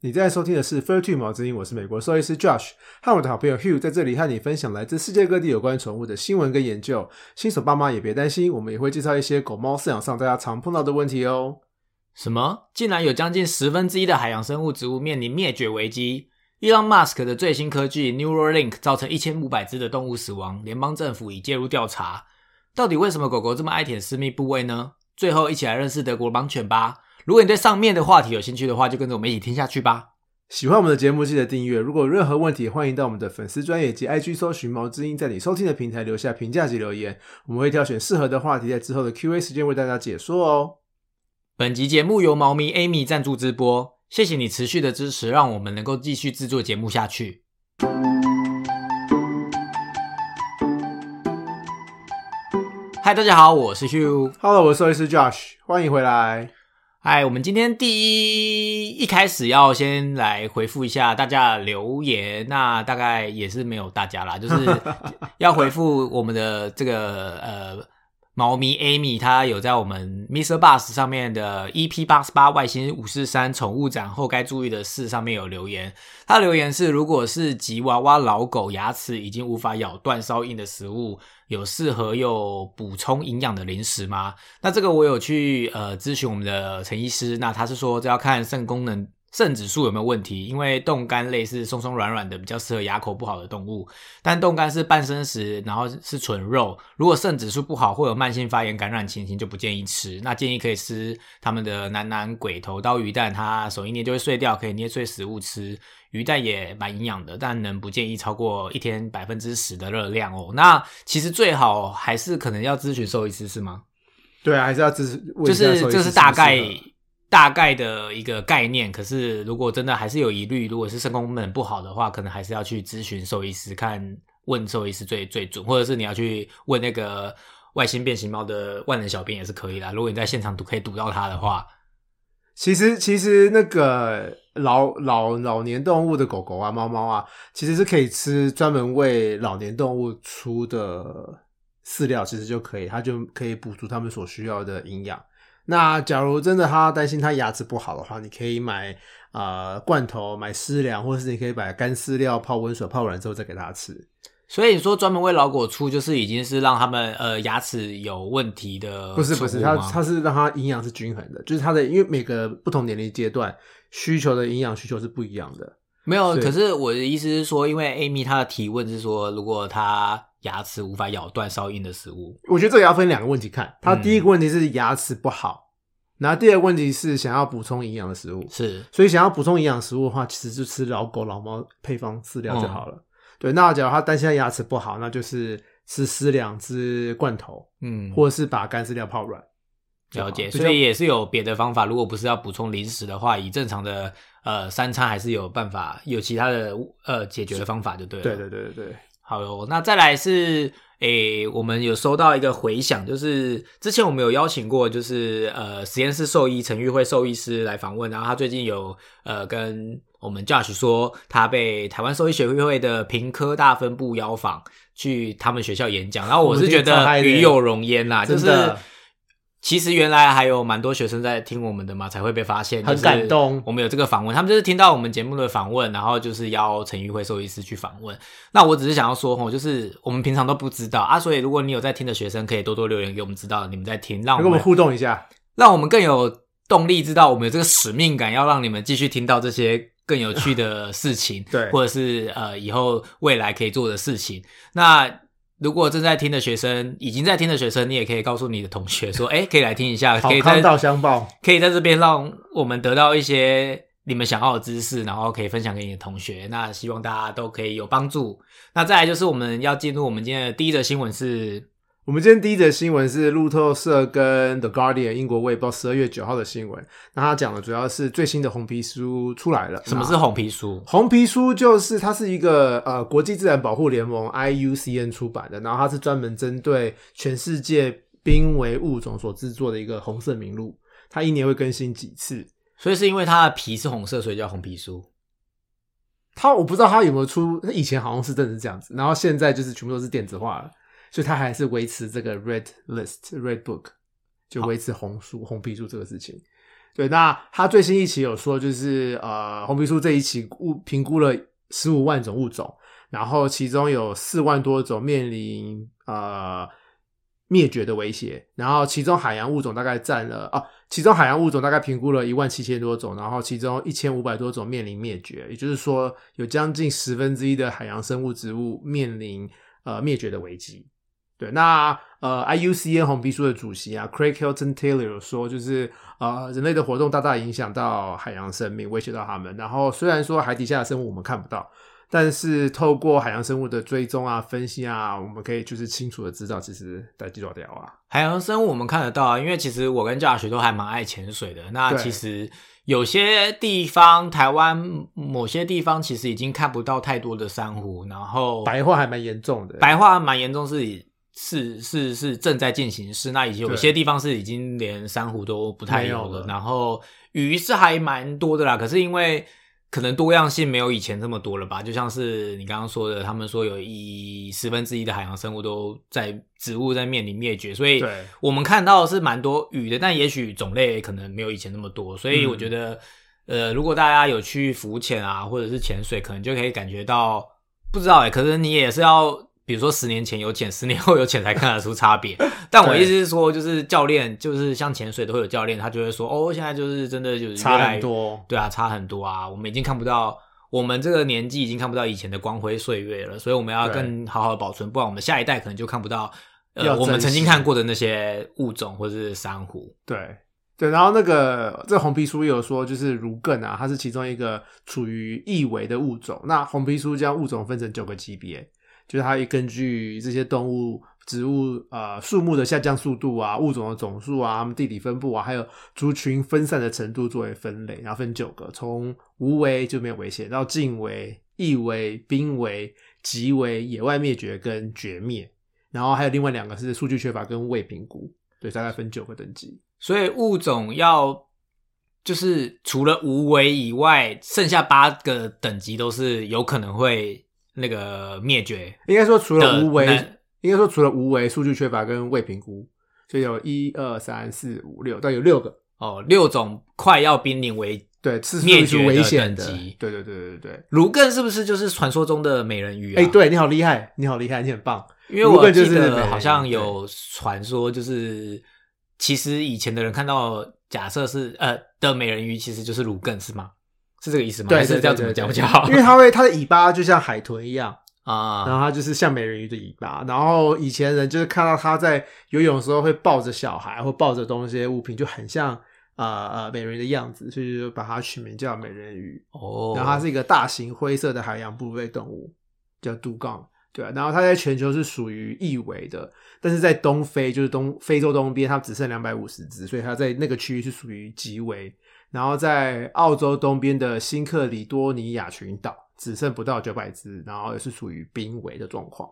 你正在收听的是《Fur Two 毛之音》，我是美国兽医师 Josh，和我的好朋友 Hugh 在这里和你分享来自世界各地有关宠物的新闻跟研究。新手爸妈也别担心，我们也会介绍一些狗猫饲养上大家常碰到的问题哦。什么？竟然有将近十分之一的海洋生物植物面临灭绝危机？Elon Musk 的最新科技 Neuralink 造成一千五百只的动物死亡，联邦政府已介入调查。到底为什么狗狗这么爱舔私密部位呢？最后，一起来认识德国狼犬吧。如果你对上面的话题有兴趣的话，就跟着我们一起听下去吧。喜欢我们的节目，记得订阅。如果有任何问题，欢迎到我们的粉丝专业及 IG 搜寻“毛之音”，在你收听的平台留下评价及留言，我们会挑选适合的话题，在之后的 Q&A 时间为大家解说哦。本集节目由猫咪 Amy 赞助直播，谢谢你持续的支持，让我们能够继续制作节目下去。嗨，大家好，我是 Hugh。Hello，我是兽医师 Josh，欢迎回来。嗨，我们今天第一一开始要先来回复一下大家的留言，那大概也是没有大家啦，就是 要回复我们的这个呃猫咪 Amy，她有在我们 Mr. Bus 上面的 EP 八十八外星五四三宠物展后该注意的事上面有留言，他留言是如果是吉娃娃老狗牙齿已经无法咬断稍硬的食物。有适合又补充营养的零食吗？那这个我有去呃咨询我们的陈医师，那他是说这要看肾功能、肾指数有没有问题，因为冻干类是松松软软的，比较适合牙口不好的动物，但冻干是半生食，然后是纯肉，如果肾指数不好或有慢性发炎感染情形就不建议吃，那建议可以吃他们的南南鬼头刀鱼蛋，它手一捏就会碎掉，可以捏碎食物吃。鱼蛋也蛮营养的，但能不建议超过一天百分之十的热量哦。那其实最好还是可能要咨询兽医师是吗？对啊，还是要咨询，就是就是大概大概的一个概念。可是如果真的还是有疑虑，如果是肾功能不好的话，可能还是要去咨询兽医师，看问兽医师最最准，或者是你要去问那个外星变形猫的万能小编也是可以的。如果你在现场堵可以堵到它的话。其实，其实那个老老老年动物的狗狗啊、猫猫啊，其实是可以吃专门为老年动物出的饲料，其实就可以，它就可以补足它们所需要的营养。那假如真的他担心他牙齿不好的话，你可以买呃罐头、买湿粮，或者是你可以把干饲料泡温水泡软之后再给它吃。所以你说专门为老狗出，就是已经是让他们呃牙齿有问题的，不是不是，它它是让它营养是均衡的，就是它的因为每个不同年龄阶段需求的营养需求是不一样的。没有，可是我的意思是说，因为 Amy 她的提问是说，如果她牙齿无法咬断稍硬的食物，我觉得这个要分两个问题看。它第一个问题是牙齿不好，然后第二个问题是想要补充营养的食物。是，所以想要补充营养食物的话，其实就吃老狗老猫配方饲料就好了。对，那假如他担心他牙齿不好，那就是吃湿粮、吃罐头，嗯，或者是把干饲料泡软。了解，所以也是有别的方法。如果不是要补充零食的话，以正常的呃三餐还是有办法，有其他的呃解决的方法就对了。对对对对对。好哟，那再来是诶，我们有收到一个回响，就是之前我们有邀请过，就是呃实验室兽医陈玉慧兽医师来访问，然后他最近有呃跟我们 Josh 说，他被台湾兽医学会的平科大分部邀访去他们学校演讲，然后我是觉得与有荣焉啦，就是其实原来还有蛮多学生在听我们的嘛，才会被发现，很感动。我们有这个访问，他们就是听到我们节目的访问，然后就是邀陈玉慧兽医师去访问。那我只是想要说吼，就是我们平常都不知道啊，所以如果你有在听的学生，可以多多留言给我们知道你们在听，让我们互动一下，让我们更有动力，知道我们有这个使命感，要让你们继续听到这些更有趣的事情，对，或者是呃以后未来可以做的事情。那如果正在听的学生，已经在听的学生，你也可以告诉你的同学说，哎，可以来听一下，可以看到相报，可以在这边让我们得到一些你们想要的知识，然后可以分享给你的同学。那希望大家都可以有帮助。那再来就是我们要进入我们今天的第一则新闻是。我们今天第一则新闻是路透社跟 The Guardian 英国卫报十二月九号的新闻。那他讲的主要是最新的红皮书出来了。什么是红皮书？红皮书就是它是一个呃国际自然保护联盟 IUCN 出版的，然后它是专门针对全世界濒危物种所制作的一个红色名录。它一年会更新几次，所以是因为它的皮是红色，所以叫红皮书。它我不知道它有没有出，以前好像是真的是这样子，然后现在就是全部都是电子化了。所以它还是维持这个 red list red book，就维持红书红皮书这个事情。对，那他最新一期有说，就是呃，红皮书这一期物评估了十五万种物种，然后其中有四万多种面临呃灭绝的威胁，然后其中海洋物种大概占了啊，其中海洋物种大概评估了一万七千多种，然后其中一千五百多种面临灭绝，也就是说有将近十分之一的海洋生物植物面临呃灭绝的危机。对，那呃，IUCN 红皮书的主席啊，Craig Hilton Taylor 有说，就是呃，人类的活动大大影响到海洋生命，威胁到他们。然后虽然说海底下的生物我们看不到，但是透过海洋生物的追踪啊、分析啊，我们可以就是清楚的知道，其实在几多条啊。海洋生物我们看得到啊，因为其实我跟教学都还蛮爱潜水的。那其实有些地方，台湾某些地方其实已经看不到太多的珊瑚，然后白化还蛮严重的，白化蛮严重是。是是是正在进行式，那以及有些地方是已经连珊瑚都不太有了，然后鱼是还蛮多的啦，可是因为可能多样性没有以前这么多了吧，就像是你刚刚说的，他们说有一十分之一的海洋生物都在植物在面临灭绝，所以我们看到的是蛮多鱼的，但也许种类可能没有以前那么多，所以嗯我觉得，呃，如果大家有去浮潜啊，或者是潜水，可能就可以感觉到，不知道哎、可是你也是要。比如说十年前有潜，十年后有潜才看得出差别。但我意思是说，就是教练，就是像潜水都会有教练，他就会说，哦，现在就是真的就是差很多。对啊，差很多啊！我们已经看不到，我们这个年纪已经看不到以前的光辉岁月了，所以我们要更好好的保存，不然我们下一代可能就看不到，呃，我们曾经看过的那些物种或者是珊瑚。对对，然后那个这红皮书也有说，就是如艮啊，它是其中一个处于易危的物种。那红皮书将物种分成九个级别，就是它也根据这些动物、植物呃树木的下降速度啊、物种的总数啊、它们地理分布啊，还有族群分散的程度作为分类，然后分九个，从无危就没有危险到近危、易危、濒危、极危、野外灭绝跟绝灭。然后还有另外两个是数据缺乏跟未评估，对，大概分九个等级。所以物种要就是除了无为以外，剩下八个等级都是有可能会那个灭绝。应该说除了无为，应该说除了无为、数据缺乏跟未评估，所以有一二三四五六，但有六个，哦，六种快要濒临为对，是灭绝危险的等级，对对对对对。卢更是不是就是传说中的美人鱼啊？哎、对你好厉害，你好厉害，你很棒。因为我就记得好像有传说，就是其实以前的人看到假设是呃的美人鱼，其实就是卢更，是吗？是这个意思吗？对，是对这样怎么讲比较好？因为它会它的尾巴就像海豚一样啊，然啊，后它就是像美人鱼的尾巴。然后以前人就是看到它在游泳的时候会抱着小孩或抱着东西物品，就很像呃呃美人鱼的样子，所以就把它取名叫美人鱼。哦，然后它是一个大型灰色的海洋哺乳类动物，叫杜杠。对啊，然后它在全球是属于易危的，但是在东非，就是东非洲东边，它只剩两百五十只，所以它在那个区域是属于极危。然后在澳洲东边的新克里多尼亚群岛，只剩不到九百只，然后也是属于濒危的状况。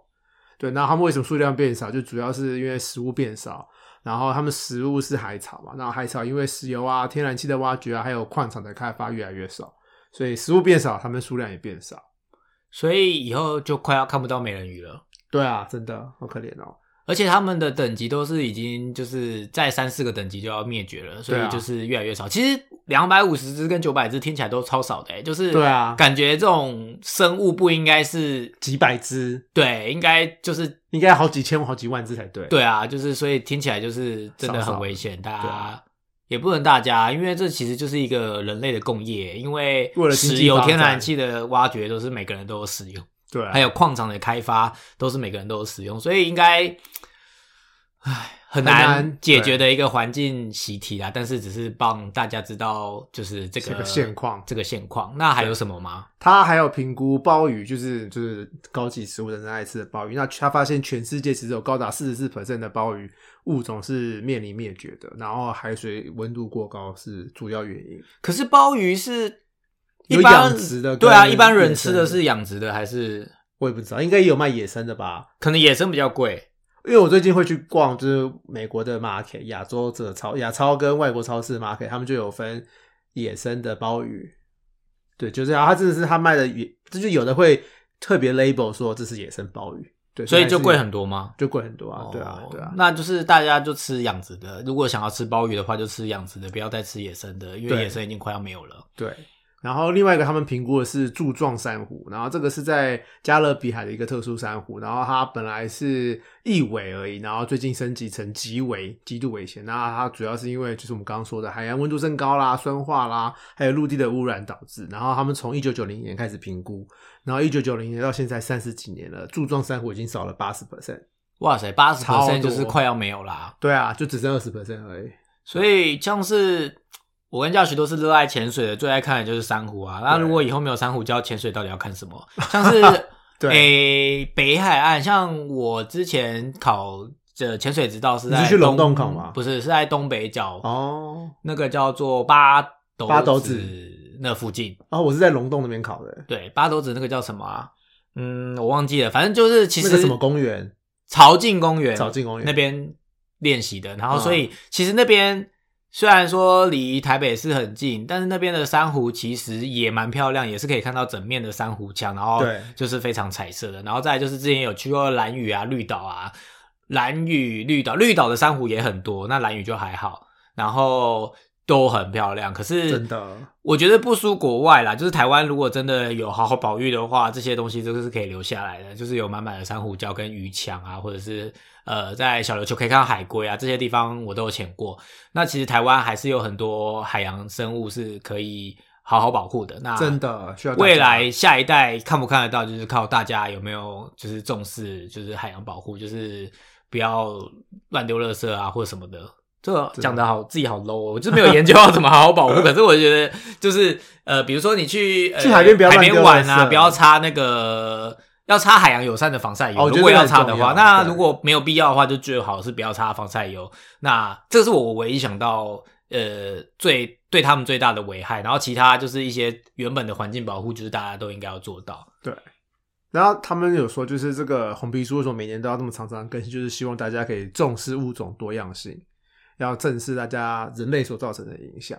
对，那他们为什么数量变少？就主要是因为食物变少，然后他们食物是海草嘛，然后海草因为石油啊、天然气的挖掘啊，还有矿场的开发越来越少，所以食物变少，它们数量也变少。所以以后就快要看不到美人鱼了。对啊，真的好可怜哦。而且他们的等级都是已经就是在三四个等级就要灭绝了，所以就是越来越少。其实两百五十只跟九百只听起来都超少的、欸，就是对啊感觉这种生物不应该是几百只，对，应该就是应该好几千、好几万只才对。对啊，就是所以听起来就是真的很危险，大家也不能大家，因为这其实就是一个人类的共业，因为石油、天然气的挖掘都是每个人都有使用，对啊，还有矿场的开发都是每个人都有使用，所以应该，唉，很很难难解决的一个环境习题啦。但是只是帮大家知道，就是这个这个现况这个现况。那还有什么吗？他还有评估鲍鱼，就是就是高级食物人人爱吃的鲍鱼。那他发现全世界其实有高达四十四 percent 的鲍鱼物种是面临灭绝的，然后海水温度过高是主要原因。可是鲍鱼是一有般养殖的对啊，一般人吃的是养殖的还是我也不知道，应该也有卖野生的吧？可能野生比较贵？因为我最近会去逛，就是美国的 market、亚洲的超、亚超跟外国超市 market，他们就有分野生的鲍鱼。对，就这样，他真的是他卖的野，就是有的会特别 label 说这是野生鲍鱼。对，所以就贵很多吗？就贵很多啊，对啊哦对啊，那就是大家就吃养殖的。如果想要吃鲍鱼的话，就吃养殖的，不要再吃野生的，因为野生已经快要没有了。对。然后另外一个他们评估的是柱状珊瑚，然后这个是在加勒比海的一个特殊珊瑚，然后它本来是一危而已，然后最近升级成极危，极度危险。那它主要是因为就是我们刚刚说的海洋温度升高啦、酸化啦，还有陆地的污染导致。然后他们从一九九零年开始评估，然后一九九零年到现在三十几年了，柱状珊瑚已经少了八十 percent。哇塞，八十超 percent 就是快要没有啦。对啊，就只剩二十 percent 而已。所以像是我跟教许都是热爱潜水的，最爱看的就是珊瑚啊。那对如果以后没有珊瑚礁，潜水到底要看什么？像是对诶、北海岸，像我之前考的潜水执照是在你是去龙洞考吗不是，是在东北角哦那个叫做八斗八斗子那附近。哦，我是在龙洞那边考的，对，八斗子那个叫什么啊？嗯，我忘记了，反正就是其实那个什么公园，朝境公园，朝境公园那边练习的。然后，嗯所以其实那边虽然说离台北市很近，但是那边的珊瑚其实也蛮漂亮，也是可以看到整面的珊瑚墙，然后就是非常彩色的。然后再来就是之前有去过蓝屿啊、绿岛啊，蓝屿、绿岛，绿岛的珊瑚也很多，那蓝屿就还好，然后都很漂亮。可是真的我觉得不输国外啦，就是台湾如果真的有好好保育的话，这些东西都是可以留下来的，就是有满满的珊瑚礁跟鱼墙啊，或者是呃在小琉球可以看到海龟啊，这些地方我都有潜过。那其实台湾还是有很多海洋生物是可以好好保护的。那真的需要未来下一代看不看得到，就是靠大家有没有就是重视，就是海洋保护，就是不要乱丢垃圾啊或者什么的。这个讲的好，自己好 low，哦我就没有研究要怎么好好保护。可是我觉得就是呃，比如说你去、呃、去海边不要海边玩啊，不要擦那个。要擦海洋友善的防晒油，如果要擦的话，那如果没有必要的话，就最好是不要擦防晒油。那这是我唯一想到，呃，最对他们最大的危害。然后其他就是一些原本的环境保护，就是大家都应该要做到。对然后他们有说，就是这个红皮书为什么每年都要这么常常更新，就是希望大家可以重视物种多样性，要正视大家人类所造成的影响。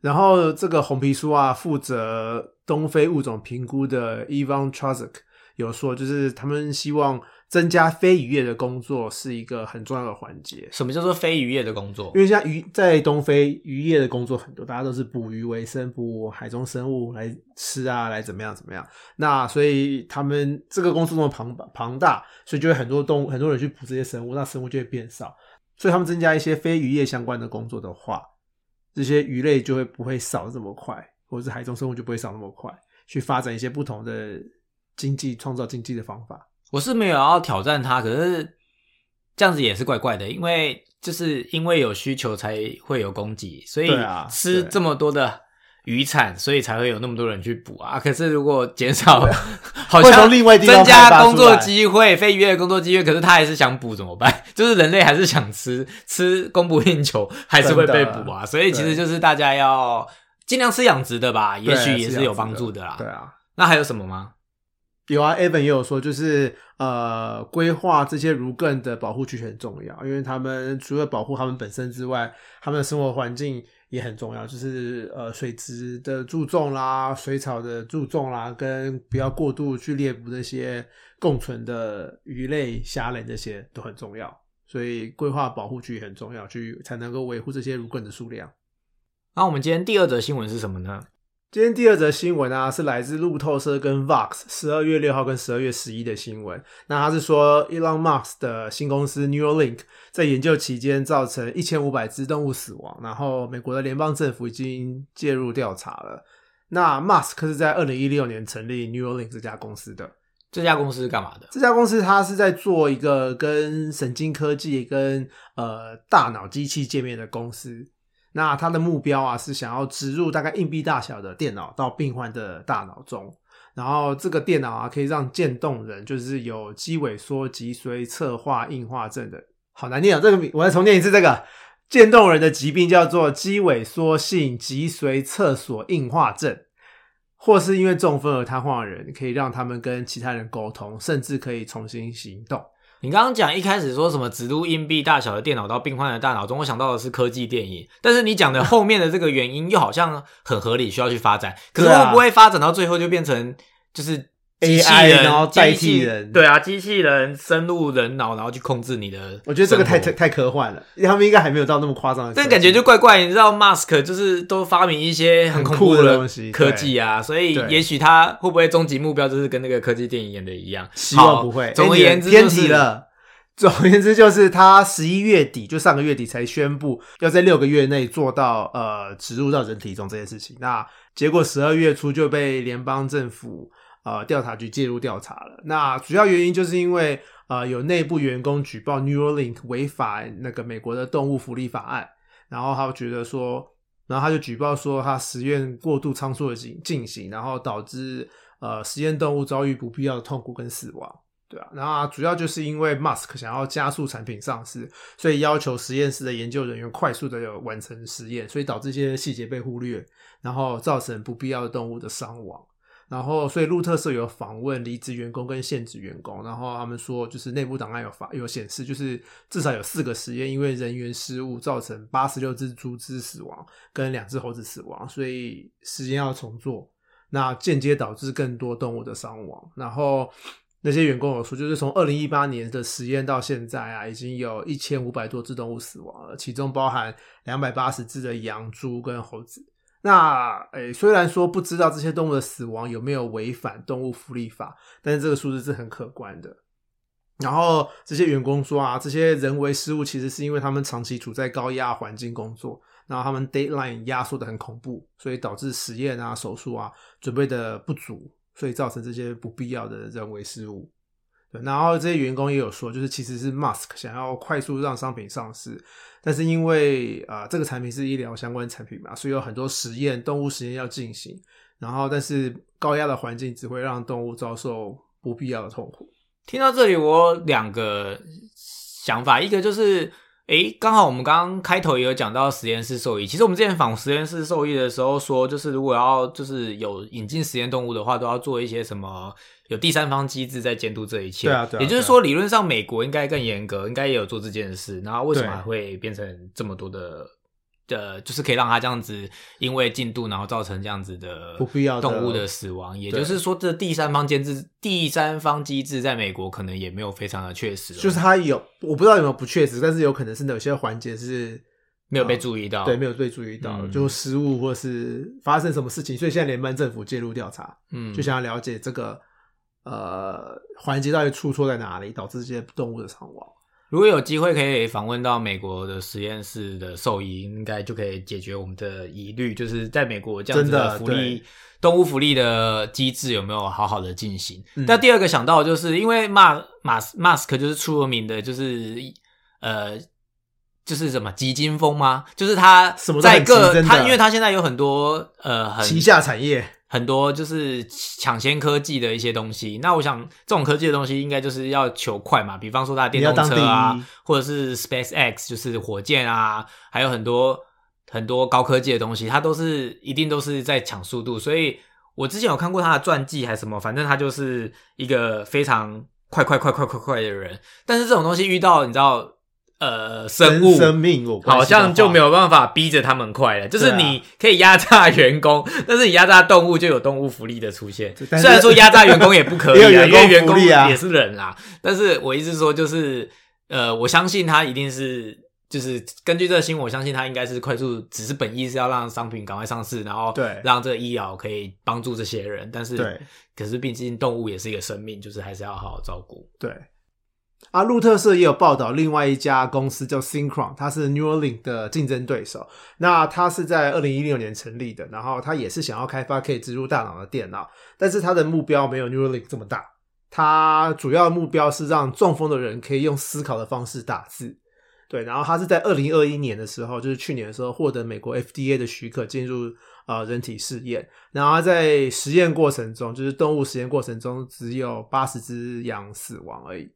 然后这个红皮书啊，负责东非物种评估的 Ivan t r a z k 有说，就是他们希望增加非渔业的工作是一个很重要的环节。什么叫做非渔业的工作因？为像鱼在东非渔业的工作很多，大家都是捕鱼为生，捕海中生物来吃啊，来怎么样怎么样。那所以他们这个工作那么庞庞大，所以就会很多动物很多人去捕这些生物，那生物就会变少。所以他们增加一些非渔业相关的工作的话，这些鱼类就会不会少这么快，或者是海中生物就不会少那么快，去发展一些不同的经济创造经济的方法。我是没有要挑战它，可是这样子也是怪怪的，因为就是因为有需求才会有供给，所以吃这么多的渔产，所以才会有那么多人去捕啊。可是如果减少，好像从另外地方增加工作来机会，非渔业的工作机会，可是他还是想捕怎么办？就是人类还是想吃，吃供不应求，还是会被捕啊。所以其实就是大家要尽量吃养殖的吧，也许也是有帮助的啦。对啊，那还有什么吗？有啊，Evan 也有说，就是呃，规划这些儒艮的保护区很重要，因为他们除了保护他们本身之外，他们的生活环境也很重要，就是呃水质的注重啦，水草的注重啦，跟不要过度去猎捕那些共存的鱼类、虾类这些都很重要，所以规划保护区也很重要，去才能够维护这些芦根的数量。那我们今天第二则新闻是什么呢？今天第二则新闻啊，是来自路透社跟 Vox 十二月六号跟十二月十一的新闻。那他是说，Elon Musk 的新公司 Neuralink 在研究期间造成一千五百只动物死亡，然后美国的联邦政府已经介入调查了。那 Musk 是在二零一六年成立 Neuralink 这家公司的。这家公司是干嘛的？这家公司它是在做一个跟神经科技跟呃大脑机器界面的公司。那他的目标啊是想要植入大概硬币大小的电脑到病患的大脑中，然后这个电脑啊可以让渐冻人，就是有肌萎缩、脊髓侧化硬化症的，好难念啊！这个我再重念一次，这个渐冻人的疾病叫做肌萎缩性脊髓侧索硬化症。或是因为中风而瘫痪的人，可以让他们跟其他人沟通，甚至可以重新行动。你刚刚讲一开始说什么植入硬币大小的电脑到病患的大脑中，我想到的是科技电影，但是你讲的后面的这个原因又好像很合理，需要去发展。可是会不会发展到最后就变成就是 AI 人然后代替人对啊，机器人深入人脑，然后去控制你的。我觉得这个太太。太科幻了，他们应该还没有到那么夸张的。但感觉就怪怪，你知道，Mask 就是都发明一些很恐怖的东西科技啊，所以也许他会不会终极目标就是跟那个科技电影演的一样？希望不会。总而哎言之，你偏题。了。总而言之，就是他十一月底，就上个月底才宣布要在六个月内做到呃植入到人体中这件事情。那结果十二月初就被联邦政府呃调查局介入调查了。那主要原因就是因为呃有内部员工举报 Neuralink 违反那个美国的动物福利法案，然后他觉得说，然后他就举报说他实验过度仓促的进进行，然后导致呃实验动物遭遇不必要的痛苦跟死亡。对啊，然后主要就是因为 Musk 想要加速产品上市，所以要求实验室的研究人员快速的完成实验，所以导致一些细节被忽略，然后造成不必要的动物的伤亡。然后，所以路透社有访问离职员工跟现职员工，然后他们说，就是内部档案有发有显示，就是至少有四个实验因为人员失误造成八十六只猪只死亡，跟两只猴子死亡，所以实验要重做，那间接导致更多动物的伤亡。然后那些员工有说，就是从二零一八年的实验到现在啊，已经有一千五百多只动物死亡了，其中包含两百八十只的羊、猪跟猴子。那诶，虽然说不知道这些动物的死亡有没有违反动物福利法，但是这个数字是很可观的。然后这些员工说啊，这些人为失误其实是因为他们长期处在高压环境工作，然后他们 deadline 压缩的很恐怖，所以导致实验啊、手术啊准备的不足，所以造成这些不必要的人为失误。然后这些员工也有说，就是其实是 Musk 想要快速让商品上市，但是因为啊、呃这个产品是医疗相关产品嘛，所以有很多实验，动物实验要进行，然后但是高压的环境只会让动物遭受不必要的痛苦。听到这里，我两个想法，一个就是，诶，刚好我们刚刚开头也有讲到实验室兽医。其实我们之前访实验室兽医的时候说，就是如果要就是有引进实验动物的话，都要做一些什么有第三方机制在监督这一切。对啊对啊也就是说，理论上美国应该更严格，应该也有做这件事。然后为什么还会变成这么多的？呃，就是可以让它这样子，因为进度，然后造成这样子的不必要的动物的死亡。也就是说，这第三方监制、第三方机制在美国可能也没有非常的确实哦，就是它有，我不知道有没有不确实，但是有可能是有些环节是没有被注意到。对没有被注意到，嗯就失误或是发生什么事情，所以现在联邦政府介入调查，嗯，就想要了解这个呃环节到底出错在哪里，导致这些动物的伤亡。如果有机会可以访问到美国的实验室的兽医，应该就可以解决我们的疑虑，就是在美国这样子的福利对动物福利的机制有没有好好的进行？嗯那第二个想到就是因为马马马斯克就是出了名的，就是呃。就是什么基金风吗？就是他什么在各他，因为他现在有很多呃很旗下产业，很多就是抢先科技的一些东西。那我想，这种科技的东西应该就是要求快嘛，比方说它的电动车啊或者是 SpaceX 就是火箭啊，还有很多很多高科技的东西，它都是一定都是在抢速度。所以我之前有看过他的传记还是什么，反正他就是一个非常快快快快快快的人。但是这种东西遇到你知道，呃，生物生命好像就没有办法逼着他们快了，就是你可以压榨员工，但是你压榨动物就有动物福利的出现。虽然说压榨员工也不可以啊，因为员工也是人啦。但是我意思说，就是呃，我相信他一定是。就是根据这个新闻，我相信他应该是快速，只是本意是要让商品赶快上市，然后对让这个医疗可以帮助这些人。但是，对可是毕竟动物也是一个生命，就是还是要好好照顾。对。啊，路透社也有报道，另外一家公司叫 Synchron，它是 Neuralink 的竞争对手。那它是在二零一六年成立的，然后它也是想要开发可以植入大脑的电脑，但是它的目标没有 Neuralink 这么大。它主要目标是让中风的人可以用思考的方式打字。对，然后它是在二零二一年的时候，就是去年的时候获得美国 FDA 的许可进入呃人体试验，然后在实验过程中，就是动物实验过程中只有八十只羊死亡而已。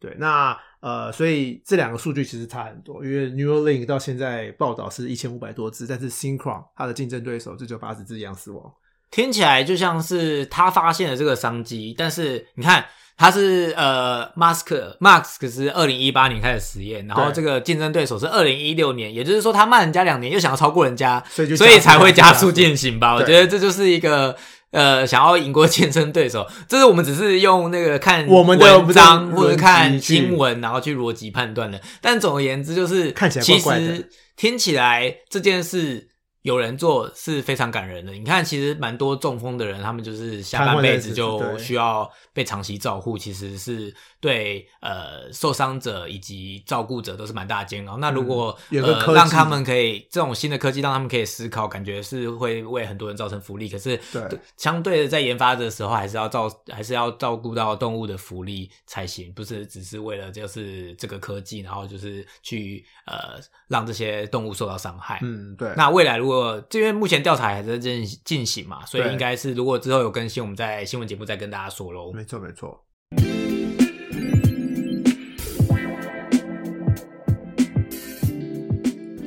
对，那呃，所以这两个数据其实差很多，因为 Neuralink 到现在报道是一千五百多只，但是 Synchron 它的竞争对手就只有八十只羊死亡。听起来就像是他发现了这个商机，但是你看他是呃，Mask Mask 是二零一八年开始实验，然后这个竞争对手是二零一六年，也就是说他慢人家两年，又想要超过人家，所以就所以才会加速速进行吧。我觉得这就是一个。呃，想要赢过竞争对手，这是我们只是用那个看我们的文章或者看新闻，然后去逻辑判断的。但总而言之，就是看起来其怪怪的实听起来这件事有人做是非常感人的。你看，其实蛮多中风的人，他们就是下半辈子就需要被长期照护，其实是对呃受伤者以及照顾者都是蛮大的煎熬。那如果、有个科技让他们可以这种新的科技让他们可以思考，感觉是会为很多人造成福利。可是对相对的在研发的时候，还是要照还是要照顾到动物的福利才行，不是只是为了就是这个科技，然后就是去呃让这些动物受到伤害。嗯，对，那未来如果这边目前调查还在进进行嘛，所以对应该是如果之后有更新，我们在新闻节目再跟大家说喽。没错没错。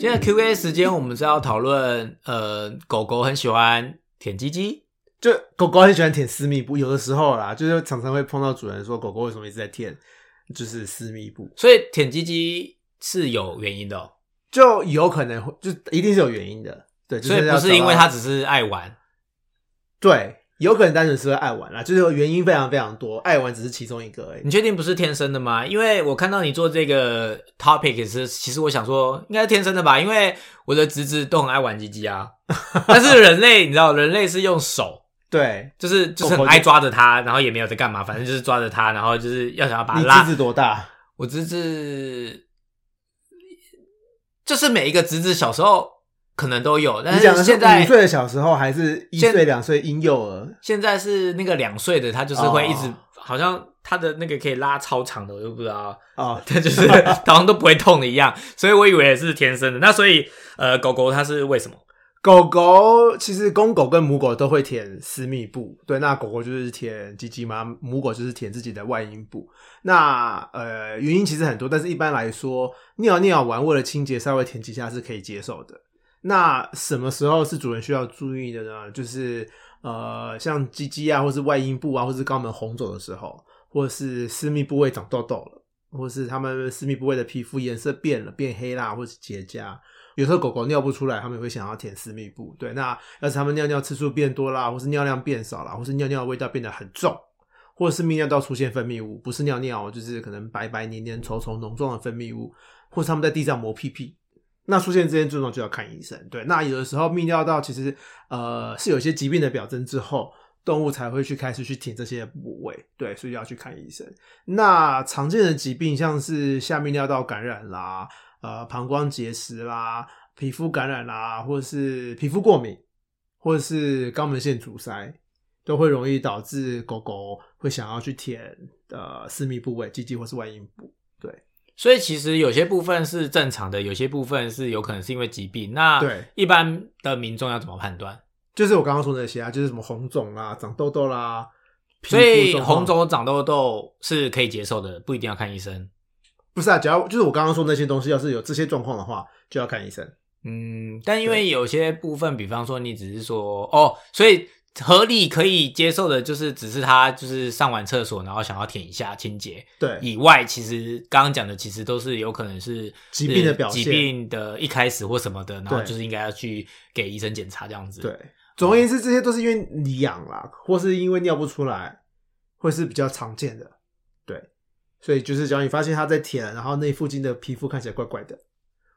现在 Q&A 时间，我们是要讨论呃，狗狗很喜欢舔鸡鸡，就狗狗很喜欢舔私密部，有的时候啦，就是常常会碰到主人说狗狗为什么一直在舔，就是私密部，所以舔鸡鸡是有原因的、哦，就有可能会就一定是有原因的，对，就所以不是因为它只是爱玩。对，有可能单纯是会爱玩啦，就是原因非常非常多，爱玩只是其中一个而已你。确定不是天生的吗？因为我看到你做这个 topic 也是，其实我想说应该是天生的吧，因为我的侄子都很爱玩鸡鸡啊。但是人类，你知道，人类是用手，对，就是就是爱抓着它，然后也没有在干嘛，反正就是抓着它，然后就是要想要把它拉你侄。子多大？我侄子就是每一个侄子小时候可能都有，但是现在五岁的小时候，还是一岁两岁婴幼儿？现在是那个两岁的，他就是会一直、哦好像他的那个可以拉超长的，我就不知道。哦，它 就是好像都不会痛的一样，所以我以为也是天生的。那所以呃，狗狗它是为什么？狗狗其实公狗跟母狗都会舔私密部，对，那狗狗就是舔鸡鸡嘛，母狗就是舔自己的外阴部。那呃，原因其实很多，但是一般来说，尿尿完为了清洁稍微舔几下是可以接受的。那什么时候是主人需要注意的呢？就是呃，像鸡鸡啊，或是外阴部啊，或是肛门红肿的时候，或是私密部位长痘痘了，或是它们私密部位的皮肤颜色变了，变黑啦，或是结痂。有时候狗狗尿不出来，它们也会想要舔私密部。对，那要是它们尿尿次数变多啦，或是尿量变少啦，或是尿尿的味道变得很重，或是泌尿道出现分泌物，不是尿尿，就是可能白白黏黏稠稠浓重的分泌物，或是它们在地上磨屁屁。那出现这些症状就要看医生。对，那有的时候泌尿道其实呃是有一些疾病的表征之后，动物才会去开始去舔这些部位。对，所以要去看医生。那常见的疾病像是下泌尿道感染啦，呃，膀胱结石啦，皮肤感染啦，或者是皮肤过敏，或者是肛门腺阻塞，都会容易导致狗狗会想要去舔呃私密部位，鸡鸡或是外阴部。对所以其实有些部分是正常的，有些部分是有可能是因为疾病。那对一般的民众要怎么判断？就是我刚刚说那些啊，就是什么红肿啦、长痘痘啦，皮肤所以状况红肿、长痘痘是可以接受的，不一定要看医生。不是啊，只要就是我刚刚说那些东西，要是有这些状况的话，就要看医生。嗯，但因为有些部分，比方说你只是说哦，所以合理可以接受的，就是只是他就是上完厕所，然后想要舔一下清洁对，以外，其实刚刚讲的其实都是有可能是疾病的表现疾病的一开始或什么的，然后就是应该要去给医生检查这样子。对，总而言之，这些都是因为你痒啦，或是因为尿不出来，会是比较常见的。对，所以就是只要你发现他在舔，然后那附近的皮肤看起来怪怪的，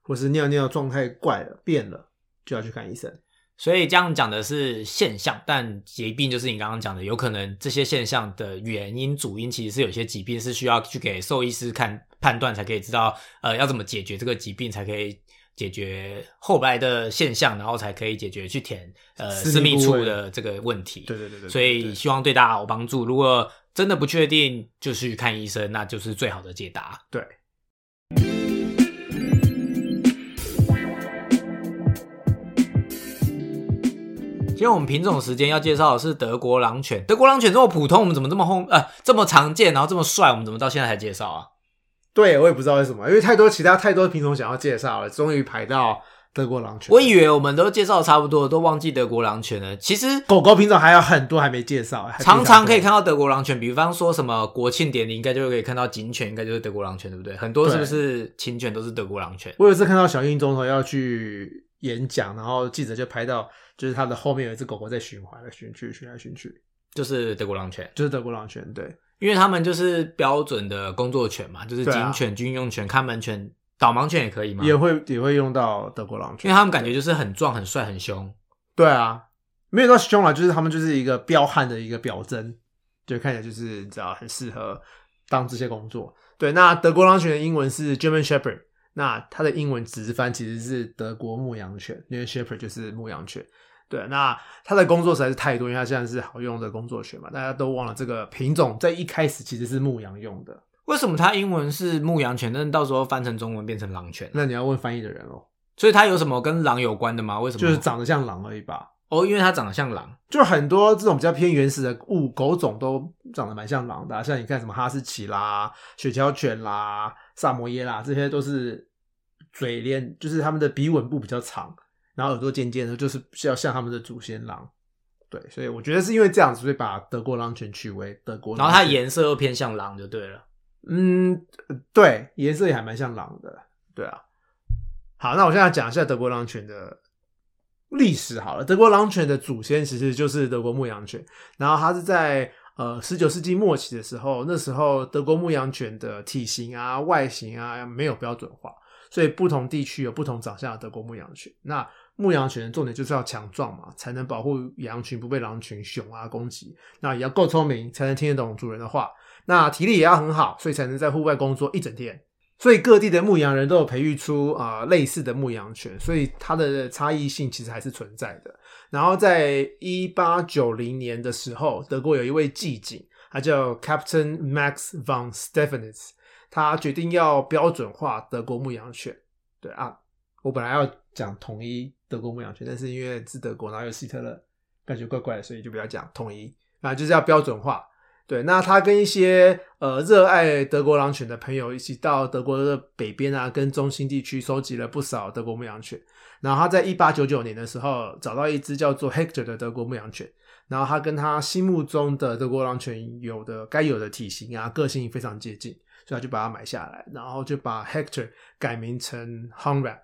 或是尿尿状态怪了变了，就要去看医生。所以这样讲的是现象，但疾病就是你刚刚讲的，有可能这些现象的原因主因其实是有些疾病是需要去给兽医师看判断才可以知道，呃，要怎么解决这个疾病，才可以解决后来的现象，然后才可以解决去填呃私私密处的这个问题。对对对对对所以希望对大家有帮助。如果真的不确定，就去看医生，那就是最好的解答。对，今天我们品种时间要介绍的是德国狼犬。德国狼犬这么普通，我们怎么这么后呃这么常见，然后这么帅，我们怎么到现在才介绍啊？对我也不知道为什么，因为太多其他太多品种想要介绍了，终于排到德国狼犬。我以为我们都介绍差不多，都忘记德国狼犬了。其实狗狗品种还有很多还没介绍，还常常可以看。看到德国狼犬，比方说什么国庆典礼，应该就可以看到警犬，应该就是德国狼犬，对不对？很多是不是警犬都是德国狼犬？我有一次看到小英总统要去演讲，然后记者就拍到，就是它的后面有一只狗狗在循环来循去，循来循去，就是德国狼犬，就是德国狼犬。对，因为他们就是标准的工作犬嘛，就是对啊警犬、军用犬、看门犬、导盲犬也可以嘛？也会也会用到德国狼犬，因为他们感觉就是很壮、很帅、很凶。对啊，没有到凶啊，就是他们就是一个彪悍的一个表征，就看起来就是你知道很适合当这些工作。对，那德国狼犬的英文是 German Shepherd，那它的英文直翻其实是德国牧羊犬，因为 Shepherd 就是牧羊犬。对，那他的工作实在是太多，因为他现在是好用的工作犬嘛，大家都忘了这个品种在一开始其实是牧羊用的。为什么它英文是牧羊犬，但到时候翻成中文变成狼犬？那你要问翻译的人哦，所以它有什么跟狼有关的吗？为什么？就是长得像狼而已吧。哦，因为它长得像狼。就很多这种比较偏原始的物狗种都长得蛮像狼的啊、像你看什么哈士奇啦、雪橇犬啦、萨摩耶啦，这些都是嘴脸，就是他们的鼻吻部比较长，然后耳朵尖尖的，就是要像他们的祖先狼。对，所以我觉得是因为这样子，所以把德国狼犬取为德国狼。然后它颜色又偏向狼，就对了。嗯，对，颜色也还蛮像狼的，对啊。好，那我现在讲一下德国狼犬的历史好了。德国狼犬的祖先其实就是德国牧羊犬，然后它是在呃十九世纪末期的时候，那时候德国牧羊犬的体型啊、外形啊没有标准化，所以不同地区有不同长相的德国牧羊犬。那牧羊犬的重点就是要强壮嘛，才能保护羊群不被狼群、熊啊攻击。那也要够聪明，才能听得懂主人的话。那体力也要很好，所以才能在户外工作一整天。所以各地的牧羊人都有培育出啊、类似的牧羊犬，所以它的差异性其实还是存在的。然后在一八九零年的时候，德国有一位骑警，他叫 Captain Max von Stephanitz，他决定要标准化德国牧羊犬。对啊，我本来要讲统一德国牧羊犬，但是因为是德国，然后有希特勒，感觉怪怪的，所以就不要讲统一，啊，就是要标准化。对，那他跟一些呃热爱德国狼犬的朋友一起到德国的北边啊，跟中心地区收集了不少德国牧羊犬。然后他在一八九九年的时候找到一只叫做 Hector 的德国牧羊犬，然后他跟他心目中的德国狼犬有的该有的体型啊、个性非常接近，所以他就把它买下来，然后就把 Hector 改名成 Honrad。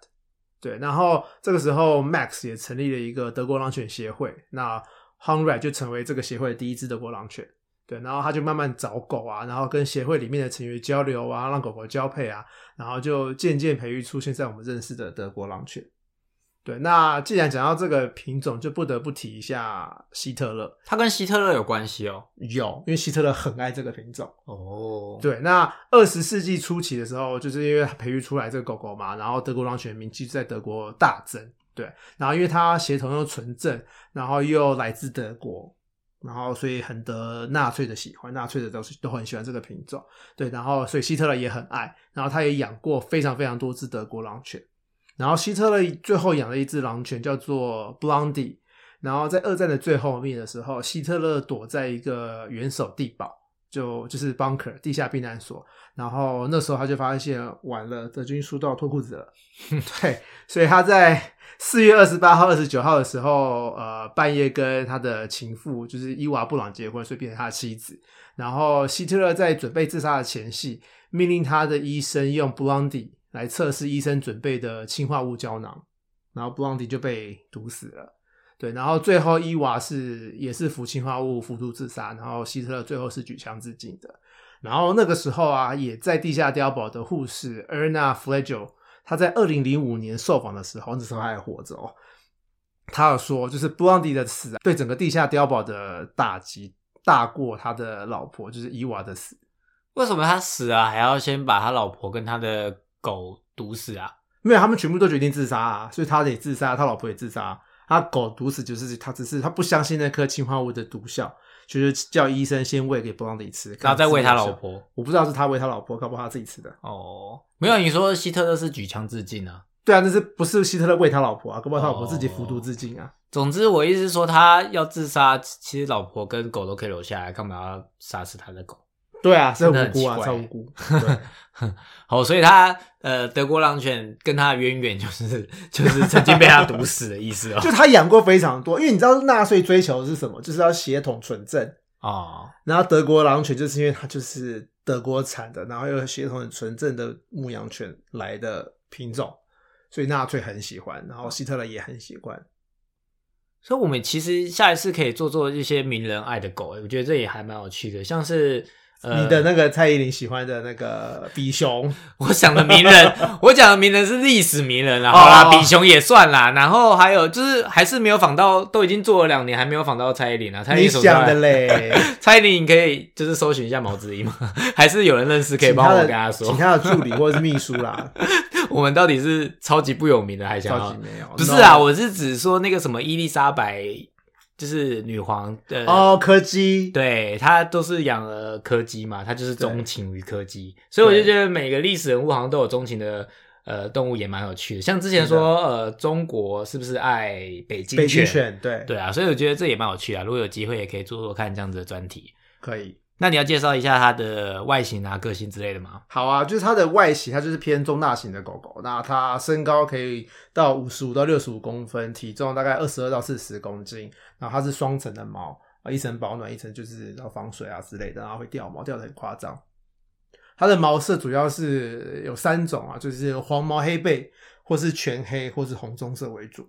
对，然后这个时候 Max 也成立了一个德国狼犬协会，那 Hungry 就成为这个协会的第一只德国狼犬。对，然后他就慢慢找狗啊，然后跟协会里面的成员交流啊，让狗狗交配啊，然后就渐渐培育出现在我们认识的德国狼犬。对，那既然讲到这个品种，就不得不提一下希特勒。它跟希特勒有关系哦。有，因为希特勒很爱这个品种。哦，对，那二十世纪初期的时候，就是因为他培育出来这个狗狗嘛，然后德国狼犬名气就在德国大增。对，然后因为它协同又纯正，然后又来自德国，然后所以很得纳粹的喜欢，纳粹的都是都很喜欢这个品种。对，然后所以希特勒也很爱，然后他也养过非常非常多只德国狼犬。然后希特勒最后养了一只狼犬叫做 Blondie，然后在二战的最后面的时候，希特勒躲在一个元首地堡，就就是 bunker 地下避难所，然后那时候他就发现完了，德军输到脱裤子了，对，所以他在四月二十八号、二十九号的时候，呃，半夜跟他的情妇就是伊娃布朗结婚，所以变成他的妻子。然后希特勒在准备自杀的前夕，命令他的医生用 Blondie 来测试医生准备的氰化物胶囊，然后布朗迪就被毒死了。对，然后最后伊娃是也是服氰化物服毒自杀，然后希特勒最后是举枪自尽的。然后那个时候啊，也在地下碉堡的护士 Erna Flegel，他在二零零五年受访的时候，那时候还活着哦。他有说，就是布朗迪的死、啊、对整个地下碉堡的打击大过他的老婆，就是伊娃的死。为什么他死啊还要先把他老婆跟他的狗毒死啊？没有，他们全部都决定自杀啊，所以他也自杀，他老婆也自杀。他狗毒死就是他只是他不相信那颗氰化物的毒效，就是叫医生先喂给布朗迪吃，然后再喂他老婆。我不知道是他喂他老婆，搞不好他自己吃的。哦，没有，你说希特勒是举枪自尽啊？对啊，那是不是希特勒喂他老婆啊？搞不好他老婆自己服毒自尽啊？总之，我意思是说，他要自杀，其实老婆跟狗都可以留下来，干嘛要杀死他的狗？对啊，是无辜啊，超无辜。对，好，所以他呃，德国狼犬跟他的渊源就是就是曾经被他毒死的意思哦。就他养过非常多，因为你知道纳粹追求的是什么？就是要血统纯正。哦，然后德国狼犬就是因为它就是德国产的，然后又血统很纯正的牧羊犬来的品种，所以纳粹很喜欢，然后希特勒也很喜欢。所以我们其实下一次可以做做一些名人爱的狗，我觉得这也还蛮有趣的，像是。呃、你的那个蔡依林喜欢的那个比熊，我想的名人，我讲的名人是历史名人啦。好啦，哦比熊也算啦。然后还有就是，还是没有仿到，都已经做了两年，还没有仿到蔡依林啊。蔡依你林想的嘞？蔡依林，你可以就是搜寻一下毛子怡吗？还是有人认识可以帮我跟他说？请他的助理或者是秘书啦，我们到底是超级不有名的，还想要超级？没有。不是啊我是指说那个什么伊丽莎白，就是女皇的哦，柯基，对他都是养了柯基嘛，他就是钟情于柯基，所以我就觉得每个历史人物好像都有钟情的呃动物，也蛮有趣的。像之前说呃中国是不是爱北京北京犬，对对啊，所以我觉得这也蛮有趣啊。如果有机会，也可以做做看这样子的专题。可以。那你要介绍一下它的外形啊、个性之类的吗？好啊，就是它的外形，它就是偏中大型的狗狗。那它身高可以到五十五到六十五公分，体重大概二十二到四十公斤。然后它是双层的毛啊，一层保暖，一层就是然后防水啊之类的，然后会掉毛，掉的很夸张。它的毛色主要是有三种啊，就是黄毛黑背，或是全黑，或是红棕色为主。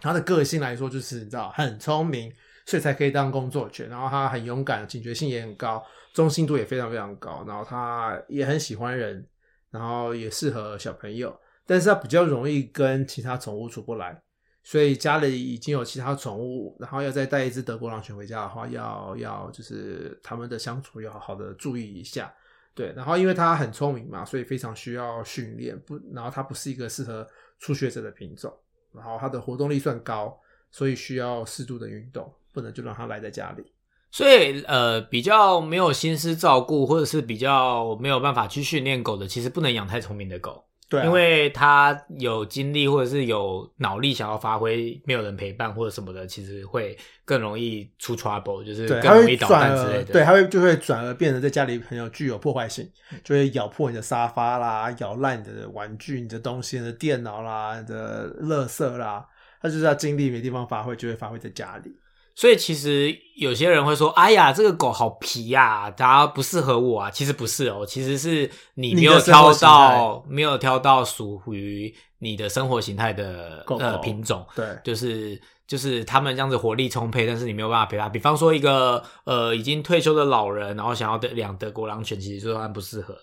它的个性来说，就是你知道很聪明，所以才可以当工作犬。然后它很勇敢，警觉性也很高，忠心度也非常非常高。然后它也很喜欢人，然后也适合小朋友，但是它比较容易跟其他宠物处不来。所以家里已经有其他宠物，然后要再带一只德国狼犬回家的话，要要就是他们的相处要好好的注意一下。对，然后因为它很聪明嘛，所以非常需要训练。不，然后它不是一个适合初学者的品种，然后它的活动力算高，所以需要适度的运动，不能就让它赖在家里。所以呃，比较没有心思照顾，或者是比较没有办法去训练狗的，其实不能养太聪明的狗。对啊、因为他有精力或者是有脑力想要发挥，没有人陪伴或者什么的，其实会更容易出 trouble，就是更容易捣蛋之类的。对，他会就会转而变得在家里很有具有破坏性，就会咬破你的沙发啦，咬烂你的玩具、你的东西、你的电脑啦、你的垃圾啦。他就是要精力没地方发挥，就会发挥在家里。所以其实有些人会说：“哎呀，这个狗好皮呀、它不适合我啊。”其实不是哦，其实是你没有挑到没有挑到属于你的生活形态的呃品种，对，就是就是他们这样子活力充沛，但是你没有办法陪它。比方说一个呃已经退休的老人，然后想要的养德国狼犬，其实就算不适合，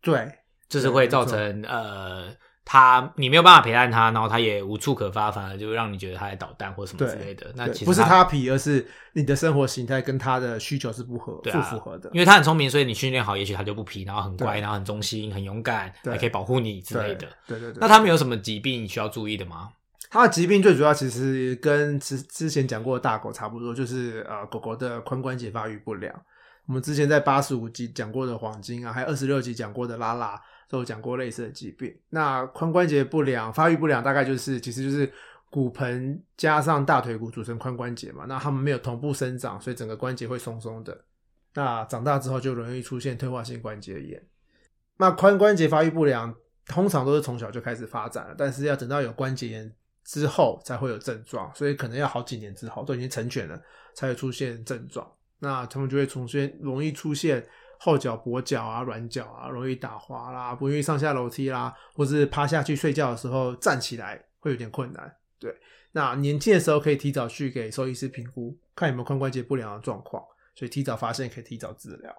对，就是会造成呃他你没有办法陪伴他，然后他也无处可发，反而就让你觉得他在捣蛋或什么之类的。那其实不是他皮，而是你的生活形态跟他的需求是不合、对啊不符合的。因为他很聪明，所以你训练好，也许他就不皮，然后很乖，然后很忠心、很勇敢，对还可以保护你之类的。对对对。那他们有什么疾病需要注意的吗？它的疾病最主要其实跟之之前讲过的大狗差不多，就是呃狗狗的髋关节发育不良。我们之前在八十五集讲过的黄金啊，还有二十六集讲过的拉拉，都讲过类似的疾病。那髋关节不良、发育不良，大概就是其实就是骨盆加上大腿骨组成髋关节嘛。那它们没有同步生长，所以整个关节会松松的。那长大之后就容易出现退化性关节炎。那髋关节发育不良，通常都是从小就开始发展了，但是要等到有关节炎之后才会有症状，所以可能要好几年之后都已经成犬了，才会出现症状。那他们就会出现容易出现后脚跛脚啊、软脚啊，容易打滑啦，不愿意上下楼梯啦，或是趴下去睡觉的时候站起来会有点困难。对，那年轻的时候可以提早去给兽医师评估，看有没有髋关节不良的状况，所以提早发现可以提早治疗。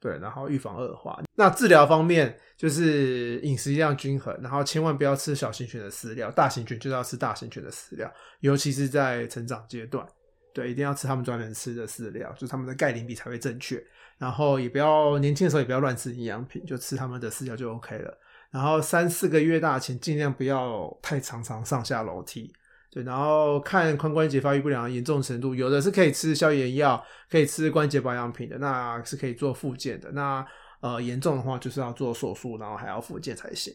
对，然后预防恶化。那治疗方面就是饮食一定要均衡，然后千万不要吃小型犬的饲料，大型犬就是要吃大型犬的饲料，尤其是在成长阶段。对，一定要吃他们专门吃的饲料，就是他们的钙磷比才会正确。然后也不要年轻的时候也不要乱吃营养品，就吃他们的饲料就 OK 了。然后三四个月大前尽量不要太常常上下楼梯。对，然后看髋关节发育不良严重程度，有的是可以吃消炎药，可以吃关节保养品的，那是可以做复健的。那呃严重的话就是要做手术，然后还要复健才行。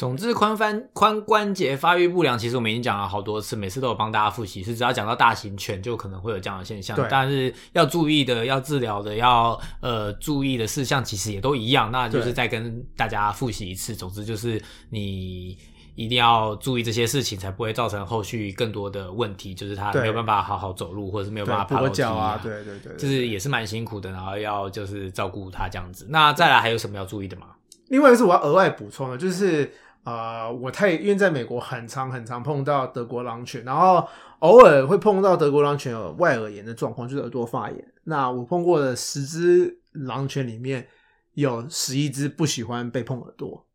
总之，髋翻髋关节发育不良，其实我们已经讲了好多次，每次都有帮大家复习。是只要讲到大型犬，就可能会有这样的现象。对但是要注意的、要治疗的、要呃注意的事项，其实也都一样。那就是再跟大家复习一次。总之就是你一定要注意这些事情，才不会造成后续更多的问题，就是他对没有办法好好走路，或者是没有办法爬楼梯脚啊，对对对。对就是也是蛮辛苦的，然后要就是照顾他这样子。那再来还有什么要注意的吗？另外一个是我要额外补充的，就是呃，我太因为在美国很常很常碰到德国狼犬，然后偶尔会碰到德国狼犬有外耳炎的状况，就是耳朵发炎。那我碰过的十只狼犬里面有十一只不喜欢被碰耳朵，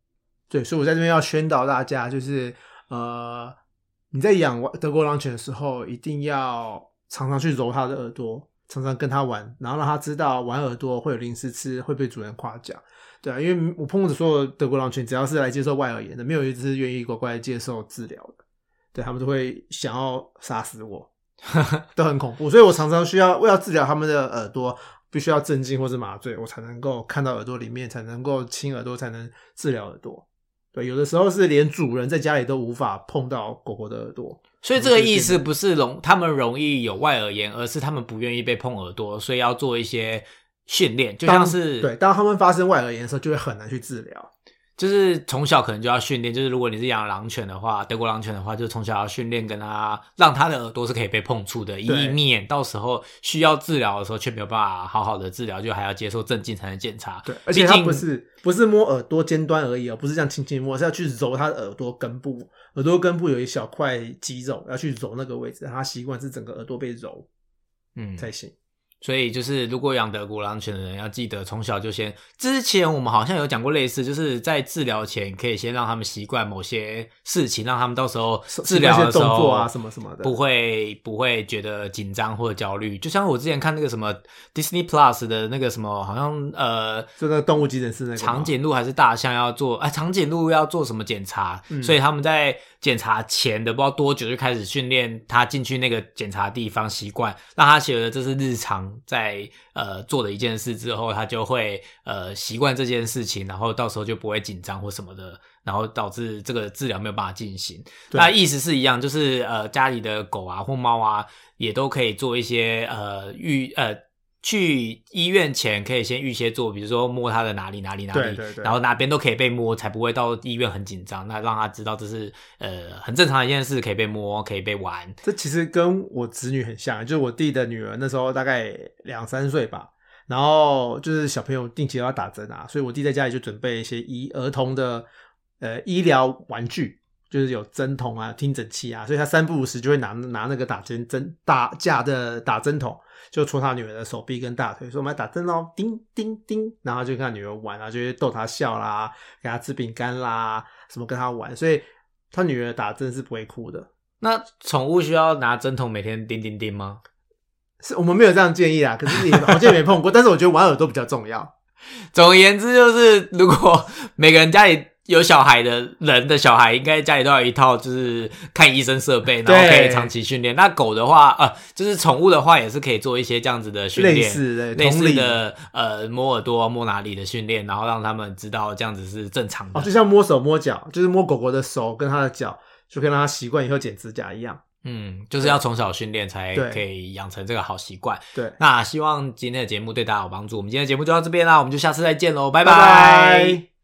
对，所以我在这边要宣导大家，就是呃，你在养德国狼犬的时候，一定要常常去揉它的耳朵，常常跟它玩，然后让它知道玩耳朵会有零食吃，会被主人夸奖。对啊，因为我碰过的所有德国狼犬，只要是来接受外耳炎的，没有一只是愿意乖乖接受治疗的。对他们都会想要杀死我，都很恐怖。所以我常常需要为了治疗他们的耳朵，必须要镇静或是麻醉，我才能够看到耳朵里面，才能够亲耳朵，才能治疗耳朵。对，有的时候是连主人在家里都无法碰到狗狗的耳朵。所以这个意思不是容他们容易有外耳炎，而是他们不愿意被碰耳朵，所以要做一些训练，就像是对，当他们发生外耳炎的时候，就会很难去治疗。就是从小可能就要训练，就是如果你是养狼犬的话，德国狼犬的话，就从小要训练跟它让它的耳朵是可以被碰触的，以免到时候需要治疗的时候却没有办法好好的治疗，就还要接受镇静才能检查。对，而且它不是不是摸耳朵尖端而已哦，不是这样轻轻摸，是要去揉它的耳朵根部。耳朵根部有一小块肌肉，要去揉那个位置，让它习惯是整个耳朵被揉嗯，才行。所以就是，如果养德国狼犬的人，要记得从小就先。之前我们好像有讲过类似，就是在治疗前可以先让他们习惯某些事情，让他们到时候治疗的时候动作啊什么什么的，不会不会觉得紧张或者焦虑。就像我之前看那个什么 Disney Plus 的那个什么，好像呃就那个动物急诊室那个长颈鹿还是大象要做啊，长颈鹿要做什么检查？嗯所以他们在检查前的不知道多久就开始训练他进去那个检查地方习惯，让他觉得这是日常在呃做的一件事之后，他就会呃习惯这件事情，然后到时候就不会紧张或什么的，然后导致这个治疗没有办法进行。那意思是一样，就是呃家里的狗啊或猫啊也都可以做一些呃预呃。去医院前可以先预先做，比如说摸他的哪里哪里哪里，对对对然后哪边都可以被摸，才不会到医院很紧张。那让他知道这是呃很正常的一件事，可以被摸，可以被玩。这其实跟我侄女很像，就是我弟的女儿那时候大概两三岁吧，然后就是小朋友定期都要打针啊，所以我弟在家里就准备一些医儿童的呃医疗玩具，就是有针筒啊、听诊器啊，所以他三不五时就会拿拿那个打针针打架的打针筒，就戳他女儿的手臂跟大腿，说我们要打针哦，叮叮叮，然后就跟他女儿玩啊，就会逗她笑啦，给她吃饼干啦，什么跟她玩，所以他女儿打针是不会哭的。那宠物需要拿针筒每天叮叮叮吗？是我们没有这样建议啊，可是你好像也没碰过，但是我觉得玩耳朵比较重要。总而言之，就是如果每个人家里有小孩的人的小孩，应该家里都有一套就是看医生设备，然后可以长期训练。那狗的话，呃，就是宠物的话，也是可以做一些这样子的训练，类似的类似的呃摸耳朵、摸哪里的训练，然后让他们知道这样子是正常的。哦，就像摸手摸脚，就是摸狗狗的手跟它的脚，就可以让它习惯以后剪指甲一样。嗯，就是要从小训练才可以养成这个好习惯。对，那希望今天的节目对大家有帮助。我们今天的节目就到这边啦，我们就下次再见喽，拜拜拜